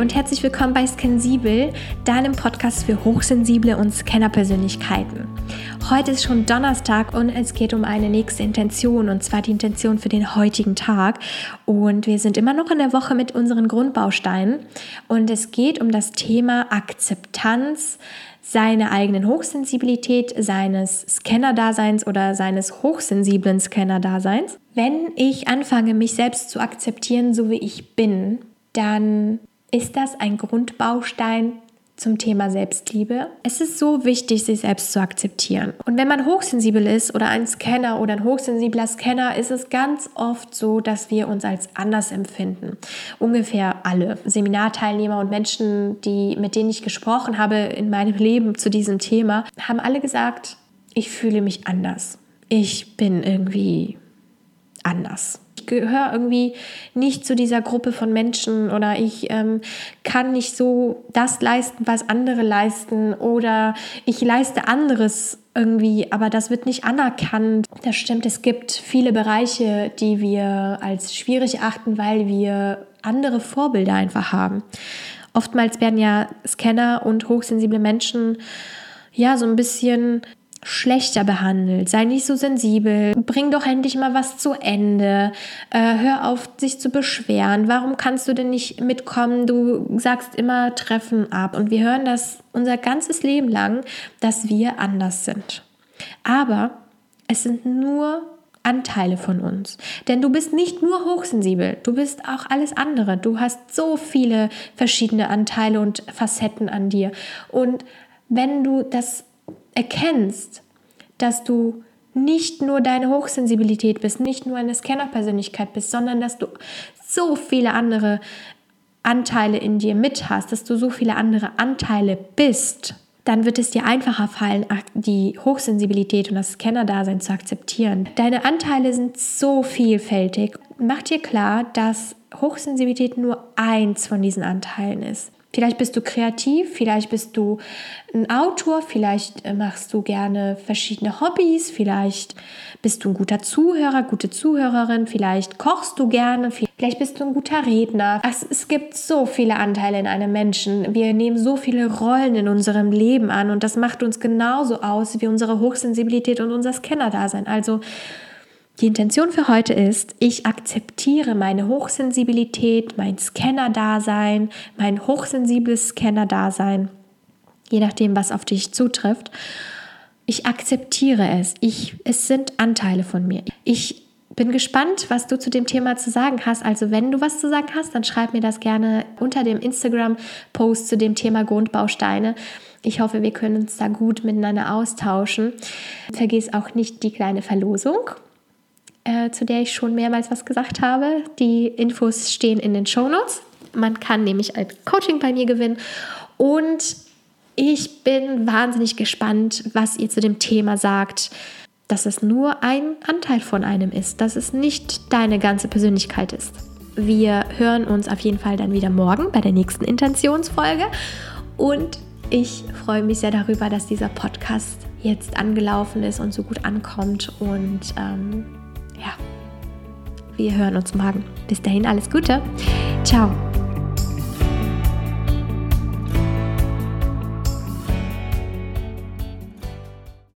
Und herzlich willkommen bei Scansibel, deinem Podcast für hochsensible und Scannerpersönlichkeiten. Heute ist schon Donnerstag und es geht um eine nächste Intention und zwar die Intention für den heutigen Tag. Und wir sind immer noch in der Woche mit unseren Grundbausteinen und es geht um das Thema Akzeptanz seiner eigenen Hochsensibilität, seines Scanner-Daseins oder seines hochsensiblen Scanner-Daseins. Wenn ich anfange, mich selbst zu akzeptieren, so wie ich bin, dann ist das ein Grundbaustein zum Thema Selbstliebe. Es ist so wichtig, sich selbst zu akzeptieren. Und wenn man hochsensibel ist oder ein Scanner oder ein hochsensibler Scanner, ist es ganz oft so, dass wir uns als anders empfinden. Ungefähr alle Seminarteilnehmer und Menschen, die, mit denen ich gesprochen habe in meinem Leben zu diesem Thema, haben alle gesagt, ich fühle mich anders. Ich bin irgendwie anders ich gehöre irgendwie nicht zu dieser Gruppe von Menschen oder ich ähm, kann nicht so das leisten, was andere leisten oder ich leiste anderes irgendwie, aber das wird nicht anerkannt. Das stimmt, es gibt viele Bereiche, die wir als schwierig achten, weil wir andere Vorbilder einfach haben. Oftmals werden ja Scanner und hochsensible Menschen ja so ein bisschen schlechter behandelt, sei nicht so sensibel, bring doch endlich mal was zu Ende, äh, hör auf, sich zu beschweren, warum kannst du denn nicht mitkommen, du sagst immer Treffen ab und wir hören das unser ganzes Leben lang, dass wir anders sind. Aber es sind nur Anteile von uns. Denn du bist nicht nur hochsensibel, du bist auch alles andere. Du hast so viele verschiedene Anteile und Facetten an dir. Und wenn du das erkennst, dass du nicht nur deine Hochsensibilität bist, nicht nur eine Scanner-Persönlichkeit bist, sondern dass du so viele andere Anteile in dir mit hast, dass du so viele andere Anteile bist, dann wird es dir einfacher fallen, die Hochsensibilität und das Scanner-Dasein zu akzeptieren. Deine Anteile sind so vielfältig. Mach dir klar, dass Hochsensibilität nur eins von diesen Anteilen ist. Vielleicht bist du kreativ, vielleicht bist du ein Autor, vielleicht äh, machst du gerne verschiedene Hobbys, vielleicht bist du ein guter Zuhörer, gute Zuhörerin, vielleicht kochst du gerne, vielleicht bist du ein guter Redner. Es, es gibt so viele Anteile in einem Menschen. Wir nehmen so viele Rollen in unserem Leben an und das macht uns genauso aus wie unsere Hochsensibilität und unser Scanner-Dasein. Also die Intention für heute ist, ich akzeptiere meine Hochsensibilität, mein Scanner-Dasein, mein hochsensibles Scanner-Dasein, je nachdem, was auf dich zutrifft. Ich akzeptiere es. Ich, es sind Anteile von mir. Ich bin gespannt, was du zu dem Thema zu sagen hast. Also wenn du was zu sagen hast, dann schreib mir das gerne unter dem Instagram-Post zu dem Thema Grundbausteine. Ich hoffe, wir können uns da gut miteinander austauschen. Vergiss auch nicht die kleine Verlosung äh, zu der ich schon mehrmals was gesagt habe. Die Infos stehen in den Show Notes. Man kann nämlich ein Coaching bei mir gewinnen. Und ich bin wahnsinnig gespannt, was ihr zu dem Thema sagt, dass es nur ein Anteil von einem ist, dass es nicht deine ganze Persönlichkeit ist. Wir hören uns auf jeden Fall dann wieder morgen bei der nächsten Intentionsfolge. Und ich freue mich sehr darüber, dass dieser Podcast jetzt angelaufen ist und so gut ankommt. Und ähm, ja, wir hören uns morgen. Bis dahin alles Gute. Ciao.